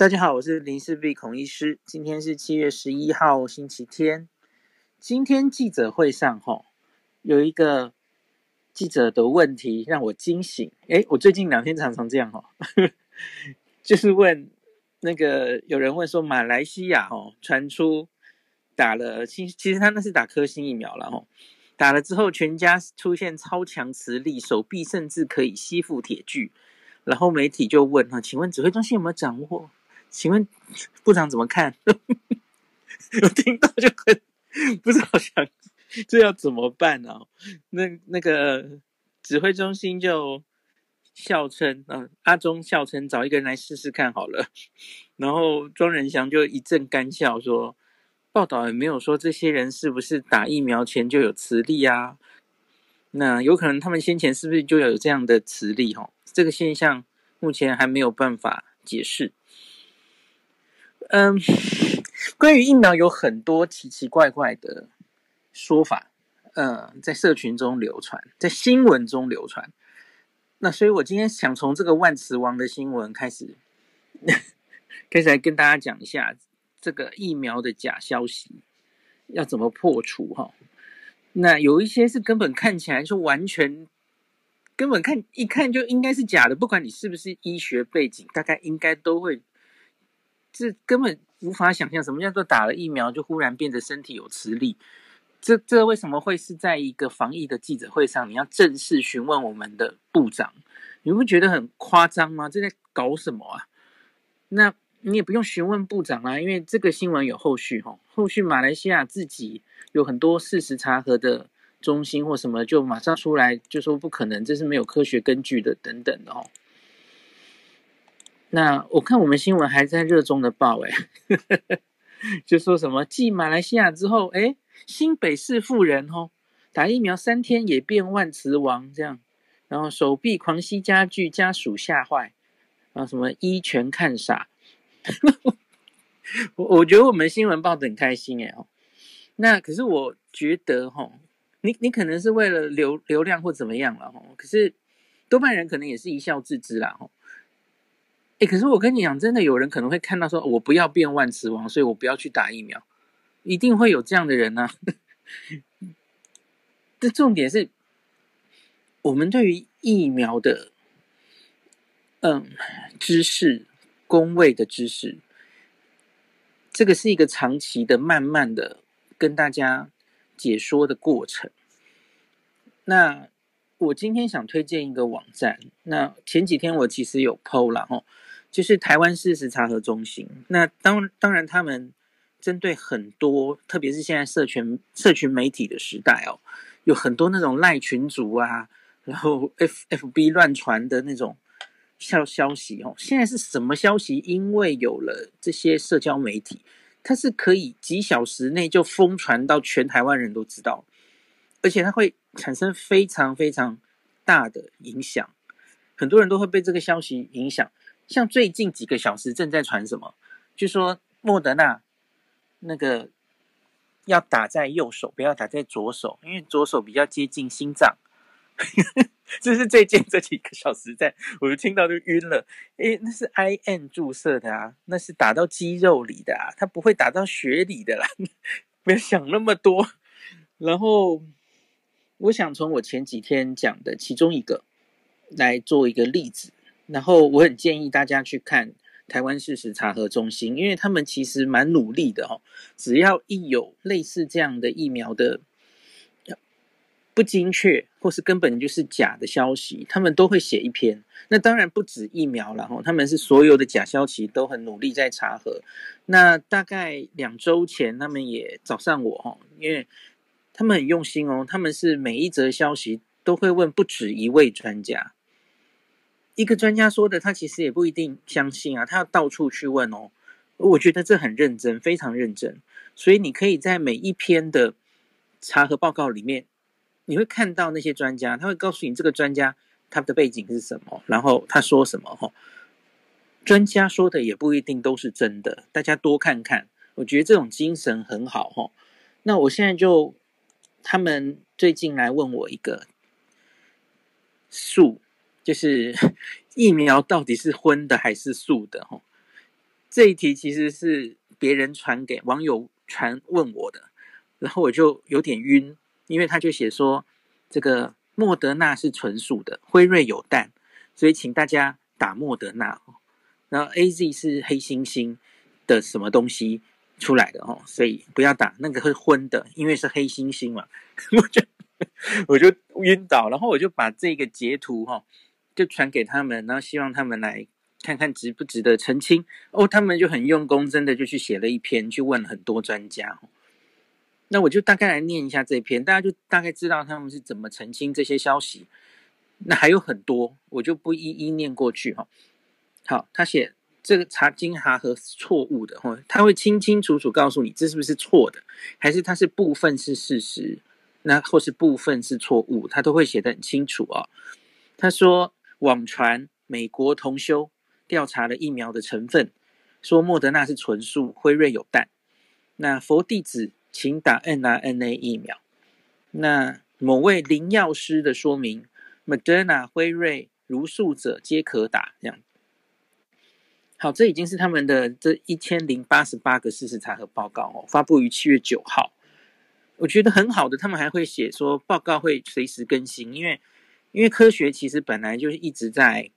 大家好，我是林氏璧孔医师。今天是七月十一号，星期天。今天记者会上，哈，有一个记者的问题让我惊醒。诶，我最近两天常常这样，哈，就是问那个有人问说，马来西亚，哈，传出打了，其其实他那是打科兴疫苗了，哈，打了之后全家出现超强磁力，手臂甚至可以吸附铁具。然后媒体就问，哈，请问指挥中心有没有掌握？请问部长怎么看？我听到就很 不知道想这要怎么办呢、啊？那那个指挥中心就笑称，嗯、啊，阿忠笑称找一个人来试试看好了。然后庄仁祥就一阵干笑说，报道也没有说这些人是不是打疫苗前就有磁力啊？那有可能他们先前是不是就有这样的磁力？哦，这个现象目前还没有办法解释。嗯，关于疫苗有很多奇奇怪怪的说法，嗯，在社群中流传，在新闻中流传。那所以我今天想从这个万磁王的新闻开始，开始来跟大家讲一下这个疫苗的假消息要怎么破除哈。那有一些是根本看起来就完全，根本看一看就应该是假的，不管你是不是医学背景，大概应该都会。这根本无法想象，什么叫做打了疫苗就忽然变得身体有磁力？这这为什么会是在一个防疫的记者会上，你要正式询问我们的部长？你不觉得很夸张吗？这在搞什么啊？那你也不用询问部长啊，因为这个新闻有后续哈。后续马来西亚自己有很多事实查核的中心或什么，就马上出来就说不可能，这是没有科学根据的等等的哦。那我看我们新闻还在热衷的报诶，就说什么继马来西亚之后，诶，新北市富人哦，打疫苗三天也变万磁王这样，然后手臂狂吸家具，家属吓坏，然后什么医全看傻，我我觉得我们新闻报得很开心诶哦，那可是我觉得哈，你你可能是为了流流量或怎么样了哈，可是多半人可能也是一笑置之啦哈。哎，可是我跟你讲，真的有人可能会看到说，我不要变万磁王，所以我不要去打疫苗，一定会有这样的人呢、啊。这重点是，我们对于疫苗的，嗯，知识、公卫的知识，这个是一个长期的、慢慢的跟大家解说的过程。那我今天想推荐一个网站，那前几天我其实有 PO 了哈。就是台湾事实查核中心，那当当然他们针对很多，特别是现在社群社群媒体的时代哦，有很多那种赖群组啊，然后 F F B 乱传的那种消消息哦。现在是什么消息？因为有了这些社交媒体，它是可以几小时内就疯传到全台湾人都知道，而且它会产生非常非常大的影响，很多人都会被这个消息影响。像最近几个小时正在传什么？就说莫德纳那个要打在右手，不要打在左手，因为左手比较接近心脏。这是最近这几个小时在，我就听到就晕了。诶，那是 I N 注射的啊，那是打到肌肉里的啊，它不会打到血里的啦。不要想那么多。然后，我想从我前几天讲的其中一个来做一个例子。然后我很建议大家去看台湾事实查核中心，因为他们其实蛮努力的哦。只要一有类似这样的疫苗的不精确或是根本就是假的消息，他们都会写一篇。那当然不止疫苗了哈，他们是所有的假消息都很努力在查核。那大概两周前，他们也找上我哈，因为他们很用心哦，他们是每一则消息都会问不止一位专家。一个专家说的，他其实也不一定相信啊，他要到处去问哦。我觉得这很认真，非常认真。所以你可以在每一篇的查核报告里面，你会看到那些专家，他会告诉你这个专家他的背景是什么，然后他说什么哈。专家说的也不一定都是真的，大家多看看。我觉得这种精神很好哈。那我现在就，他们最近来问我一个数。就是 疫苗到底是荤的还是素的？哈，这一题其实是别人传给网友传问我的，然后我就有点晕，因为他就写说这个莫德纳是纯素的，辉瑞有蛋，所以请大家打莫德纳。然后 AZ 是黑猩猩的什么东西出来的哦，所以不要打那个是荤的，因为是黑猩猩嘛，我就 我就晕倒，然后我就把这个截图哈就传给他们，然后希望他们来。看看值不值得澄清哦，他们就很用功，真的就去写了一篇，去问很多专家。那我就大概来念一下这篇，大家就大概知道他们是怎么澄清这些消息。那还有很多，我就不一一念过去哈。好，他写这个查金哈和错误的哈，他会清清楚楚告诉你这是不是错的，还是它是部分是事实，那或是部分是错误，他都会写得很清楚啊。他说网传美国同修。调查了疫苗的成分，说莫德纳是纯素，辉瑞有蛋。那佛弟子请打 mRNA 疫苗。那某位灵药师的说明，Moderna、辉瑞如素者皆可打。这样，好，这已经是他们的这一千零八十八个事实查核报告哦，发布于七月九号。我觉得很好的，他们还会写说报告会随时更新，因为因为科学其实本来就是一直在。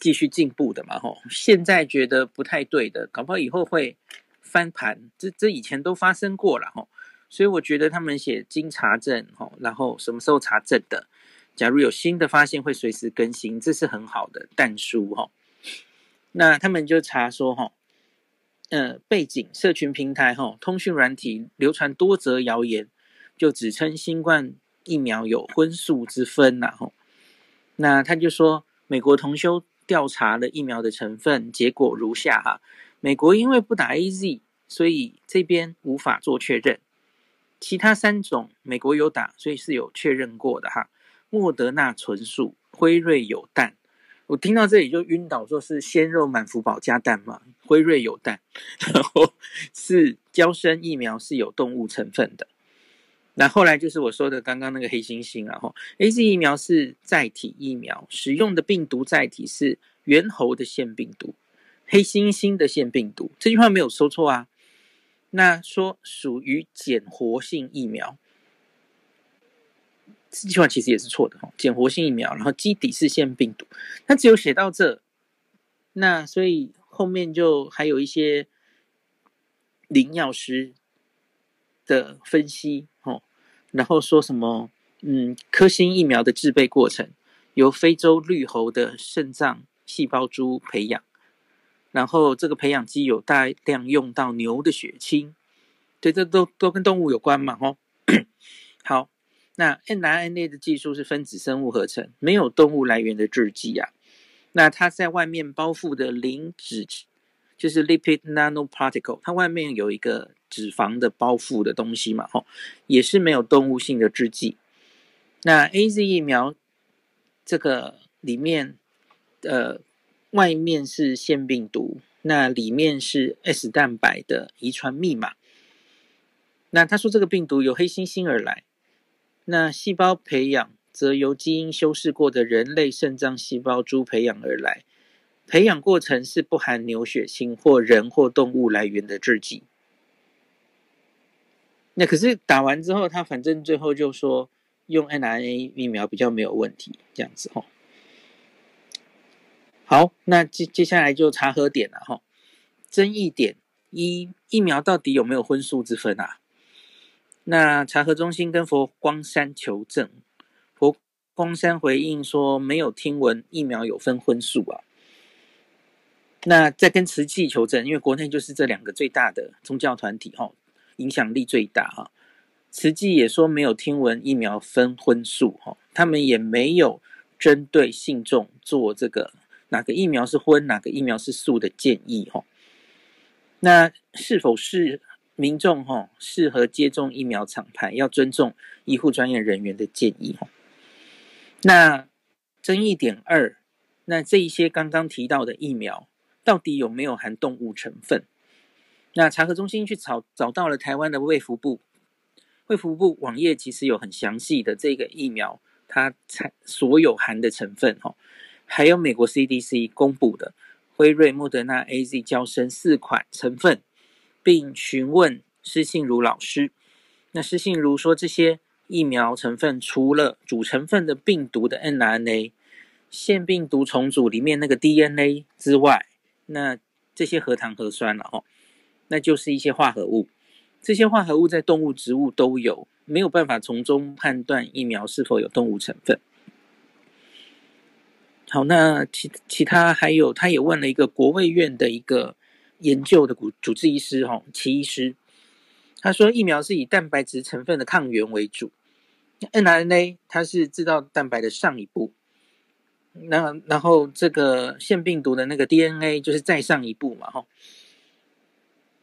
继续进步的嘛，吼！现在觉得不太对的，搞不好以后会翻盘。这这以前都发生过了，吼！所以我觉得他们写经查证，吼，然后什么时候查证的，假如有新的发现会随时更新，这是很好的但书，吼。那他们就查说，吼，呃，背景社群平台，吼，通讯软体流传多则谣言，就指称新冠疫苗有荤素之分呐，吼。那他就说，美国同修。调查了疫苗的成分，结果如下哈。美国因为不打 AZ，所以这边无法做确认。其他三种美国有打，所以是有确认过的哈。莫德纳纯素，辉瑞有蛋。我听到这里就晕倒，说是鲜肉满福宝加蛋嘛？辉瑞有蛋，然后是胶生疫苗是有动物成分的。那后来就是我说的刚刚那个黑猩猩啊，吼，AZ 疫苗是载体疫苗，使用的病毒载体是猿猴的腺病毒，黑猩猩的腺病毒，这句话没有说错啊。那说属于减活性疫苗，这句话其实也是错的哈，减活性疫苗，然后基底是腺病毒，它只有写到这，那所以后面就还有一些灵药师的分析。然后说什么？嗯，科兴疫苗的制备过程由非洲绿猴的肾脏细胞株培养，然后这个培养基有大量用到牛的血清，对，这都都跟动物有关嘛？吼，好，那 mRNA 的技术是分子生物合成，没有动物来源的制剂啊。那它在外面包覆的磷脂就是 lipid nanoparticle，它外面有一个。脂肪的包覆的东西嘛，吼，也是没有动物性的制剂。那 AZ 疫苗这个里面，呃，外面是腺病毒，那里面是 S 蛋白的遗传密码。那他说这个病毒由黑猩猩而来，那细胞培养则由基因修饰过的人类肾脏细胞株培养而来，培养过程是不含牛血清或人或动物来源的制剂。那可是打完之后，他反正最后就说用 mRNA 疫苗比较没有问题，这样子哈。好，那接接下来就查核点了哈。争议点一：疫苗到底有没有荤素之分啊？那查核中心跟佛光山求证，佛光山回应说没有听闻疫苗有分荤素啊。那再跟慈济求证，因为国内就是这两个最大的宗教团体哈。影响力最大哈，慈济也说没有听闻疫苗分荤素哈，他们也没有针对信众做这个哪个疫苗是荤，哪个疫苗是素的建议哈。那是否是民众哈适合接种疫苗厂牌，要尊重医护专业人员的建议哈。那争议点二，那这一些刚刚提到的疫苗到底有没有含动物成分？那查核中心去找找到了台湾的卫福部，卫福部网页其实有很详细的这个疫苗它采所有含的成分哈，还有美国 CDC 公布的辉瑞、莫德纳、AZ、娇生四款成分，并询问施信如老师。那施信如说，这些疫苗成分除了主成分的病毒的 n r n a、腺病毒重组里面那个 DNA 之外，那这些核糖核酸了哦，那就是一些化合物。这些化合物在动物、植物都有，没有办法从中判断疫苗是否有动物成分。好，那其其他还有，他也问了一个国卫院的一个研究的主主治医师哈，齐医师，他说疫苗是以蛋白质成分的抗原为主，mRNA 它是制造蛋白的上一步，那然后这个腺病毒的那个 DNA 就是再上一步嘛哈，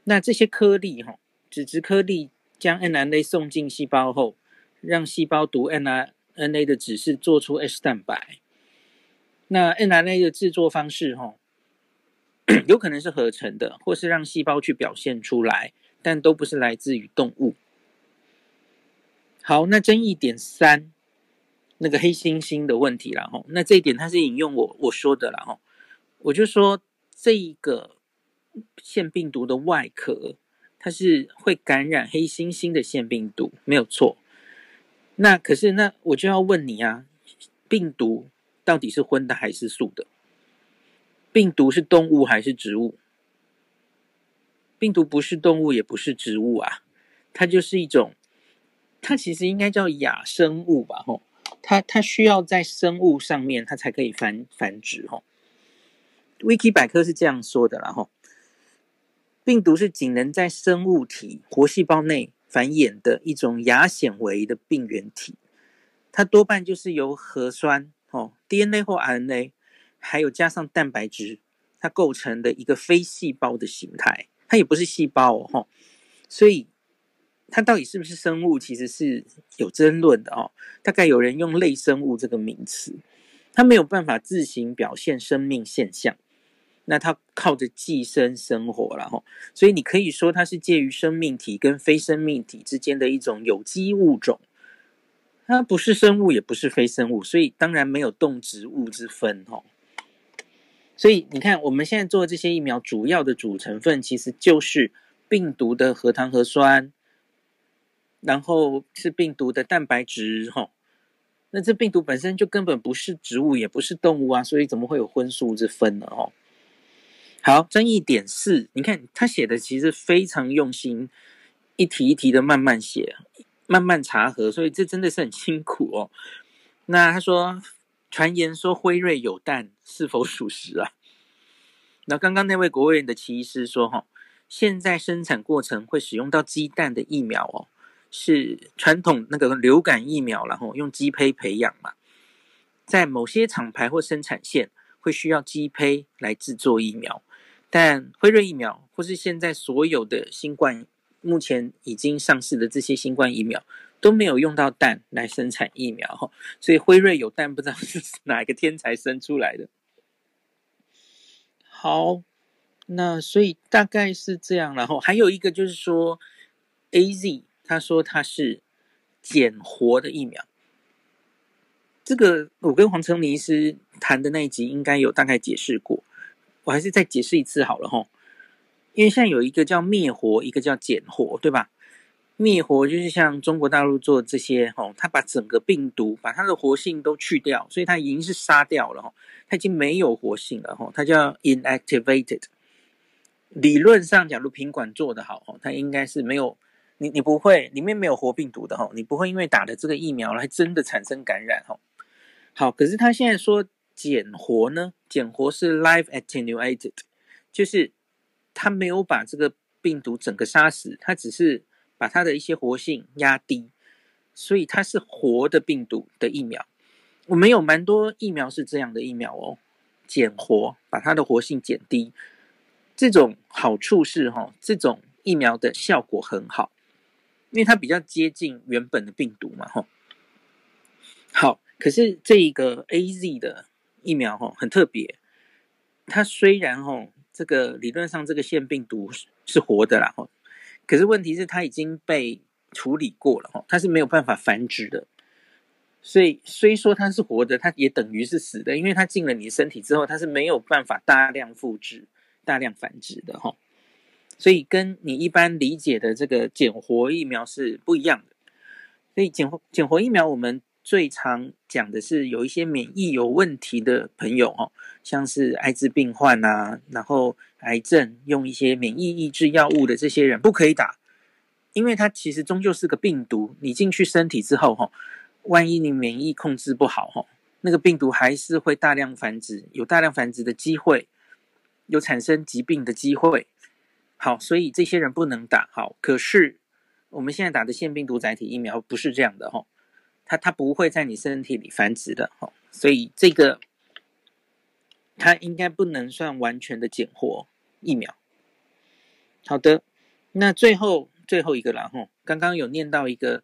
那这些颗粒哈。脂质颗粒将 mRNA 送进细胞后，让细胞读 mRNA 的指示，做出 S 蛋白。那 mRNA 的制作方式，哈，有可能是合成的，或是让细胞去表现出来，但都不是来自于动物。好，那争议点三，那个黑猩猩的问题了，哈，那这一点它是引用我我说的了，哈，我就说这一个腺病毒的外壳。它是会感染黑猩猩的腺病毒，没有错。那可是，那我就要问你啊，病毒到底是荤的还是素的？病毒是动物还是植物？病毒不是动物，也不是植物啊，它就是一种，它其实应该叫亚生物吧？吼，它它需要在生物上面，它才可以繁繁殖。吼，Wiki 百科是这样说的啦，吼。病毒是仅能在生物体活细胞内繁衍的一种亚显微的病原体，它多半就是由核酸哦 DNA 或 RNA，还有加上蛋白质，它构成的一个非细胞的形态，它也不是细胞哦，所以它到底是不是生物，其实是有争论的哦。大概有人用类生物这个名词，它没有办法自行表现生命现象。那它靠着寄生生活了哈，所以你可以说它是介于生命体跟非生命体之间的一种有机物种，它不是生物也不是非生物，所以当然没有动植物之分哈。所以你看我们现在做的这些疫苗，主要的主成分其实就是病毒的核糖核酸，然后是病毒的蛋白质哈。那这病毒本身就根本不是植物，也不是动物啊，所以怎么会有荤素之分呢？哈。好，争议点四，你看他写的其实非常用心，一题一题的慢慢写，慢慢查核，所以这真的是很辛苦哦。那他说，传言说辉瑞有蛋，是否属实啊？那刚刚那位国卫院的奇医师说，哈，现在生产过程会使用到鸡蛋的疫苗哦，是传统那个流感疫苗，然后用鸡胚培养嘛，在某些厂牌或生产线会需要鸡胚来制作疫苗。但辉瑞疫苗或是现在所有的新冠，目前已经上市的这些新冠疫苗都没有用到蛋来生产疫苗，所以辉瑞有蛋不知道是 哪一个天才生出来的。好，那所以大概是这样，然后还有一个就是说，AZ 他说他是减活的疫苗，这个我跟黄成明医师谈的那一集应该有大概解释过。我还是再解释一次好了齁，因为现在有一个叫灭活，一个叫减活，对吧？灭活就是像中国大陆做这些吼，它把整个病毒把它的活性都去掉，所以它已经是杀掉了齁，它已经没有活性了齁，它叫 inactivated。理论上，假如品管做得好齁，它应该是没有你，你不会里面没有活病毒的齁，你不会因为打了这个疫苗来真的产生感染齁。好，可是他现在说。减活呢？减活是 live attenuated，就是它没有把这个病毒整个杀死，它只是把它的一些活性压低，所以它是活的病毒的疫苗。我们有蛮多疫苗是这样的疫苗哦，减活把它的活性减低，这种好处是哈，这种疫苗的效果很好，因为它比较接近原本的病毒嘛，哈。好，可是这一个 AZ 的。疫苗哈很特别，它虽然哈这个理论上这个腺病毒是活的啦哈，可是问题是它已经被处理过了哈，它是没有办法繁殖的。所以虽说它是活的，它也等于是死的，因为它进了你身体之后，它是没有办法大量复制、大量繁殖的哈。所以跟你一般理解的这个减活疫苗是不一样的。所以减活减活疫苗，我们最常讲的是有一些免疫有问题的朋友哦，像是艾滋病患啊，然后癌症用一些免疫抑制药物的这些人不可以打，因为它其实终究是个病毒，你进去身体之后哈。万一你免疫控制不好，吼，那个病毒还是会大量繁殖，有大量繁殖的机会，有产生疾病的机会。好，所以这些人不能打。好，可是我们现在打的腺病毒载体疫苗不是这样的，吼，它它不会在你身体里繁殖的，吼，所以这个它应该不能算完全的减活疫苗。好的，那最后最后一个了，吼，刚刚有念到一个，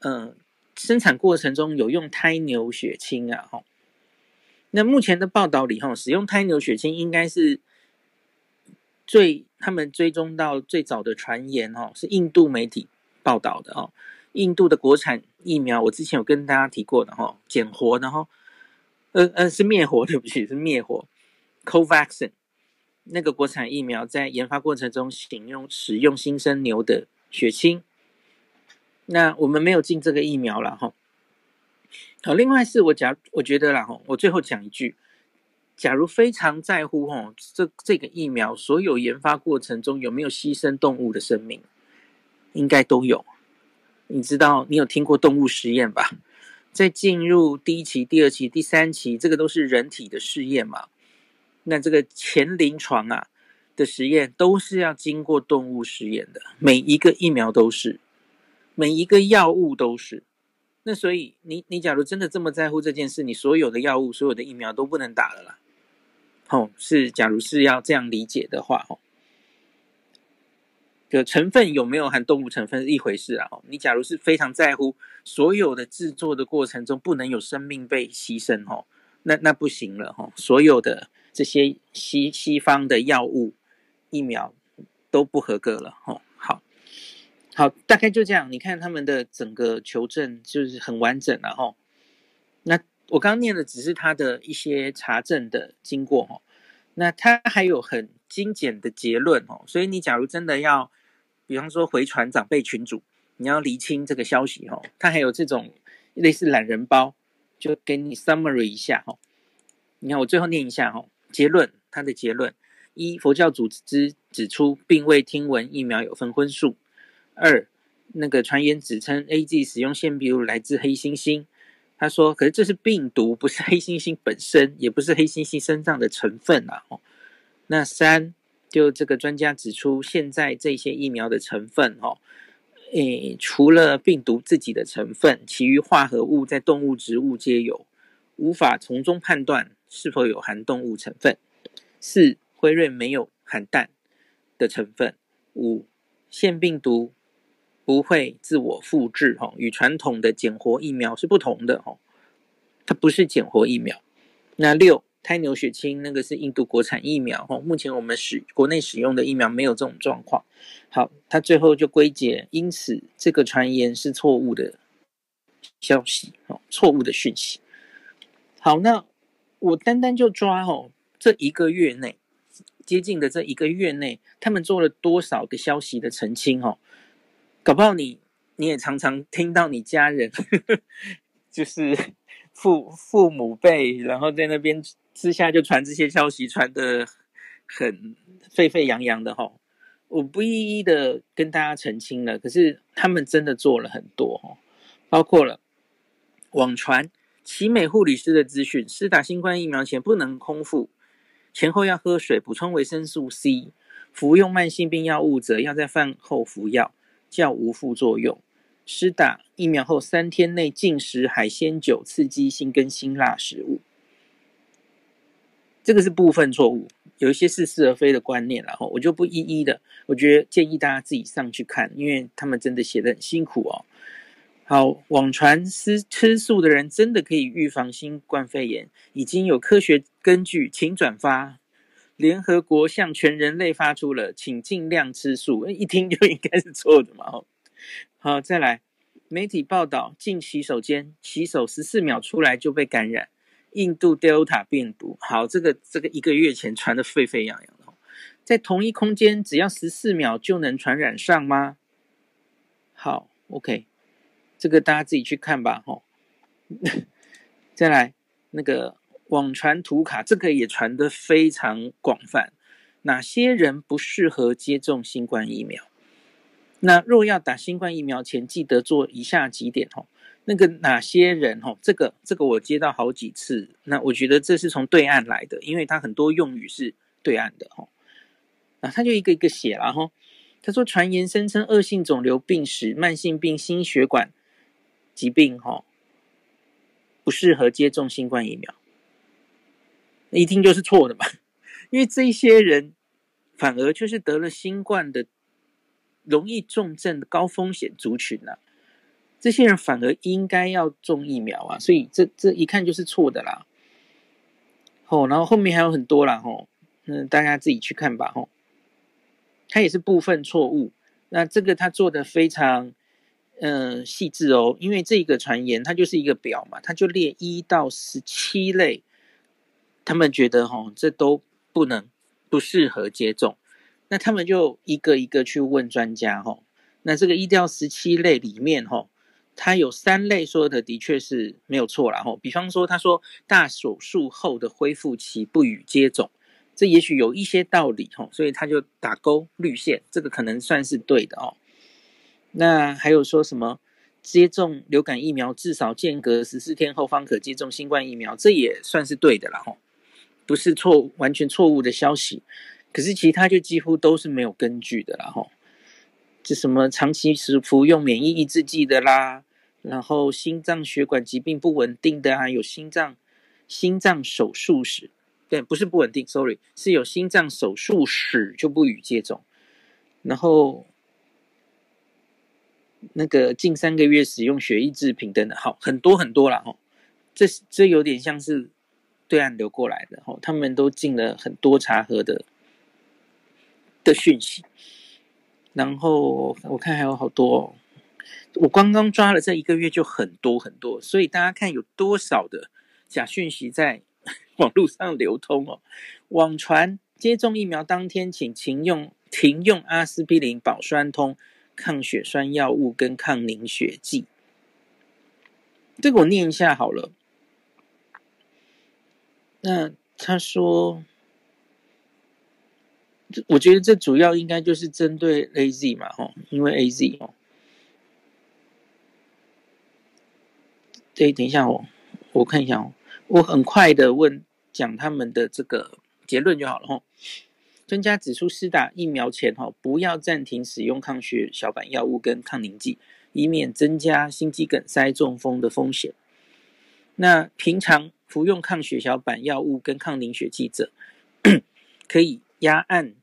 呃。生产过程中有用胎牛血清啊，哈。那目前的报道里，哈，使用胎牛血清应该是最他们追踪到最早的传言，哈，是印度媒体报道的，哦。印度的国产疫苗，我之前有跟大家提过的，哈，减活的，哈，呃呃，是灭活，对不起，是灭活。Covaxin 那个国产疫苗在研发过程中使用使用新生牛的血清。那我们没有进这个疫苗了哈。好，另外是我假我觉得啦哈，我最后讲一句，假如非常在乎哈，这这个疫苗所有研发过程中有没有牺牲动物的生命，应该都有。你知道，你有听过动物实验吧？在进入第一期、第二期、第三期，这个都是人体的试验嘛。那这个前临床啊的实验都是要经过动物实验的，每一个疫苗都是。每一个药物都是，那所以你你假如真的这么在乎这件事，你所有的药物、所有的疫苗都不能打了啦。哦，是，假如是要这样理解的话，哦，的成分有没有含动物成分是一回事啊。你假如是非常在乎所有的制作的过程中不能有生命被牺牲，哦，那那不行了，哦，所有的这些西西方的药物、疫苗都不合格了，哦。好好，大概就这样。你看他们的整个求证就是很完整了哈。那我刚念的只是他的一些查证的经过哈。那他还有很精简的结论哦。所以你假如真的要，比方说回传长辈群组，你要厘清这个消息哈。他还有这种类似懒人包，就给你 summary 一下哈。你看我最后念一下哈，结论，他的结论：一，佛教组织指出，并未听闻疫苗有分荤素。二，那个传言指称 A G 使用腺病毒来自黑猩猩，他说，可是这是病毒，不是黑猩猩本身，也不是黑猩猩身上的成分啊。哦，那三，就这个专家指出，现在这些疫苗的成分，哦，诶，除了病毒自己的成分，其余化合物在动物、植物皆有，无法从中判断是否有含动物成分。四，辉瑞没有含氮的成分。五，腺病毒。不会自我复制，哈，与传统的减活疫苗是不同的，哈，它不是减活疫苗。那六，胎牛血清那个是印度国产疫苗，哦，目前我们使国内使用的疫苗没有这种状况。好，他最后就归结，因此这个传言是错误的消息，哦，错误的讯息。好，那我单单就抓，哦，这一个月内，接近的这一个月内，他们做了多少个消息的澄清，哦。搞不好你你也常常听到你家人，就是 父父母辈，然后在那边私下就传这些消息，传的很沸沸扬扬的哈。我不一一的跟大家澄清了，可是他们真的做了很多哈，包括了网传奇美护理师的资讯，施打新冠疫苗前不能空腹，前后要喝水，补充维生素 C，服用慢性病药物者要在饭后服药。较无副作用。施打疫苗后三天内禁食海鲜、酒、刺激性跟辛辣食物，这个是部分错误，有一些似是而非的观念，然后我就不一一的。我觉得建议大家自己上去看，因为他们真的写得很辛苦哦。好，网传吃吃素的人真的可以预防新冠肺炎，已经有科学根据，请转发。联合国向全人类发出了，请尽量吃素。一听就应该是错的嘛。好，再来，媒体报道进洗手间洗手十四秒出来就被感染，印度 Delta 病毒。好，这个这个一个月前传得沸沸扬扬的，在同一空间只要十四秒就能传染上吗？好，OK，这个大家自己去看吧，吼。再来那个网传图卡，这个也传得非常广泛。哪些人不适合接种新冠疫苗？那若要打新冠疫苗前，记得做以下几点吼。那个哪些人吼？这个这个我接到好几次，那我觉得这是从对岸来的，因为他很多用语是对岸的吼。啊，他就一个一个写了吼。他说传言声称恶性肿瘤病史、慢性病、心血管疾病吼，不适合接种新冠疫苗，那一听就是错的嘛。因为这些人反而就是得了新冠的容易重症的高风险族群呐、啊，这些人反而应该要种疫苗啊，所以这这一看就是错的啦。哦，然后后面还有很多啦，吼，嗯，大家自己去看吧，吼，他也是部分错误，那这个他做的非常嗯、呃、细致哦，因为这个传言它就是一个表嘛，他就列一到十七类，他们觉得吼这都。不能不适合接种，那他们就一个一个去问专家吼。那这个一到十七类里面吼，他有三类说的的确是没有错啦吼。比方说他说大手术后的恢复期不予接种，这也许有一些道理吼，所以他就打勾绿线，这个可能算是对的哦。那还有说什么接种流感疫苗至少间隔十四天后方可接种新冠疫苗，这也算是对的啦吼。不是错完全错误的消息，可是其他就几乎都是没有根据的啦吼。这什么长期是服用免疫抑制剂的啦，然后心脏血管疾病不稳定的啊，有心脏心脏手术史，对，不是不稳定，sorry，是有心脏手术史就不予接种。然后那个近三个月使用血液制品等等，好很多很多啦吼。这这有点像是。对岸流过来的，吼，他们都进了很多查核的的讯息，然后我看还有好多哦，我刚刚抓了这一个月就很多很多，所以大家看有多少的假讯息在网络上流通哦。网传接种疫苗当天请停用停用阿司匹林、保酸通、抗血栓药物跟抗凝血剂，这个我念一下好了。那他说，我觉得这主要应该就是针对 AZ 嘛，吼，因为 AZ 哦。对，等一下哦，我看一下哦，我很快的问讲他们的这个结论就好了吼。专家指出，施打疫苗前哈，不要暂停使用抗血小板药物跟抗凝剂，以免增加心肌梗塞、中风的风险。那平常。服用抗血小板药物跟抗凝血剂者，可以压按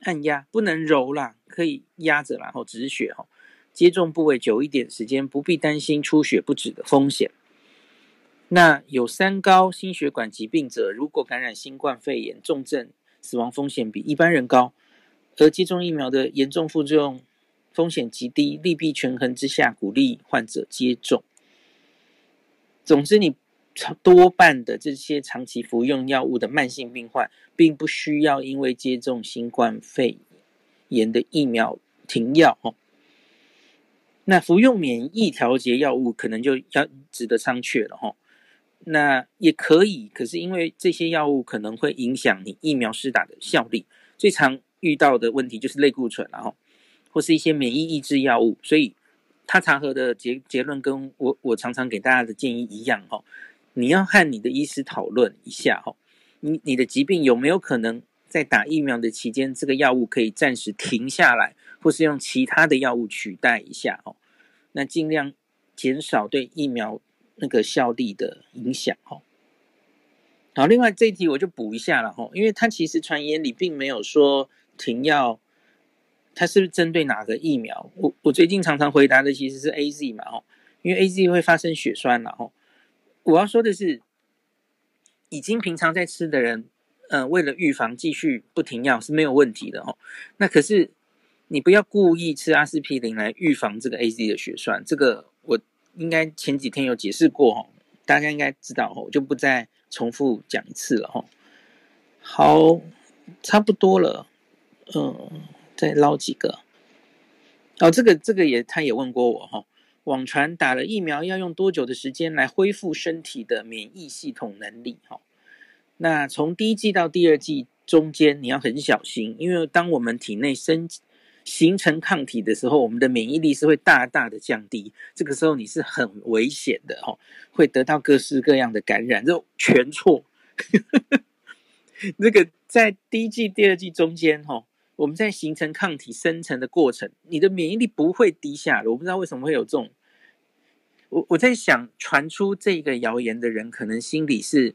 按压，不能揉啦，可以压着然后止血哈。接种部位久一点时间，不必担心出血不止的风险。那有三高心血管疾病者，如果感染新冠肺炎，重症死亡风险比一般人高，而接种疫苗的严重副作用风险极低，利弊权衡之下，鼓励患者接种。总之你。多半的这些长期服用药物的慢性病患，并不需要因为接种新冠肺炎的疫苗停药哦。那服用免疫调节药物可能就要值得商榷了哈。那也可以，可是因为这些药物可能会影响你疫苗施打的效力，最常遇到的问题就是类固醇然后或是一些免疫抑制药物，所以他查核的结结论跟我我常常给大家的建议一样哈。你要和你的医师讨论一下哈，你你的疾病有没有可能在打疫苗的期间，这个药物可以暂时停下来，或是用其他的药物取代一下哦？那尽量减少对疫苗那个效力的影响哦。好，另外这一题我就补一下了哈，因为它其实传言里并没有说停药，它是不是针对哪个疫苗？我我最近常常回答的其实是 AZ 嘛哈，因为 AZ 会发生血栓了哈。我要说的是，已经平常在吃的人，嗯、呃，为了预防继续不停药是没有问题的哦。那可是你不要故意吃阿司匹林来预防这个 AZ 的血栓，这个我应该前几天有解释过哈，大家应该知道哈，我就不再重复讲一次了哈。好，差不多了，嗯，再捞几个。哦，这个这个也他也问过我哈，网传打了疫苗要用多久的时间来恢复身体的免疫系统能力哈？那从第一剂到第二剂中间你要很小心，因为当我们体内生形成抗体的时候，我们的免疫力是会大大的降低。这个时候你是很危险的哈，会得到各式各样的感染。这全错。那个在第一剂、第二剂中间哈，我们在形成抗体生成的过程，你的免疫力不会低下的。我不知道为什么会有这种。我我在想，传出这个谣言的人，可能心里是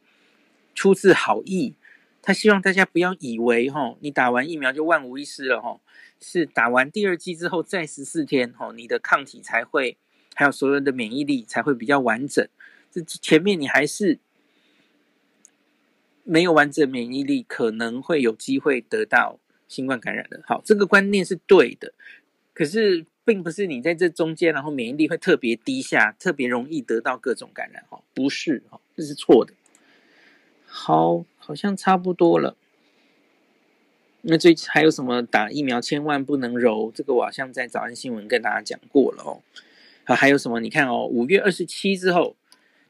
出自好意，他希望大家不要以为哈，你打完疫苗就万无一失了哈。是打完第二剂之后，再十四天，吼，你的抗体才会，还有所有的免疫力才会比较完整。这前面你还是没有完整免疫力，可能会有机会得到新冠感染的。好，这个观念是对的，可是并不是你在这中间，然后免疫力会特别低下，特别容易得到各种感染。哈，不是，哈，这是错的。好，好像差不多了。那最还有什么打疫苗千万不能揉？这个我好像在早安新闻跟大家讲过了哦。好，还有什么？你看哦，五月二十七之后，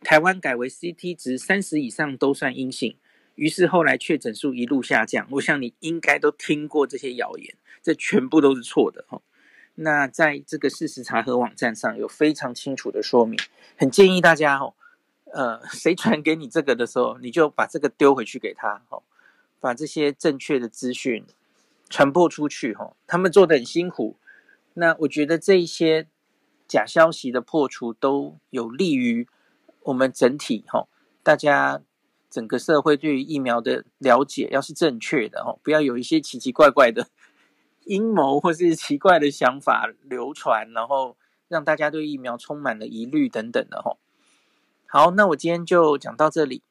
台湾改为 CT 值三十以上都算阴性，于是后来确诊数一路下降。我想你应该都听过这些谣言，这全部都是错的哦。那在这个事实查核网站上有非常清楚的说明，很建议大家哦，呃，谁传给你这个的时候，你就把这个丢回去给他哦。把这些正确的资讯传播出去，哈，他们做的很辛苦。那我觉得这一些假消息的破除都有利于我们整体，哈，大家整个社会对于疫苗的了解要是正确的，哦，不要有一些奇奇怪怪的阴谋或是奇怪的想法流传，然后让大家对疫苗充满了疑虑等等的，哈。好，那我今天就讲到这里。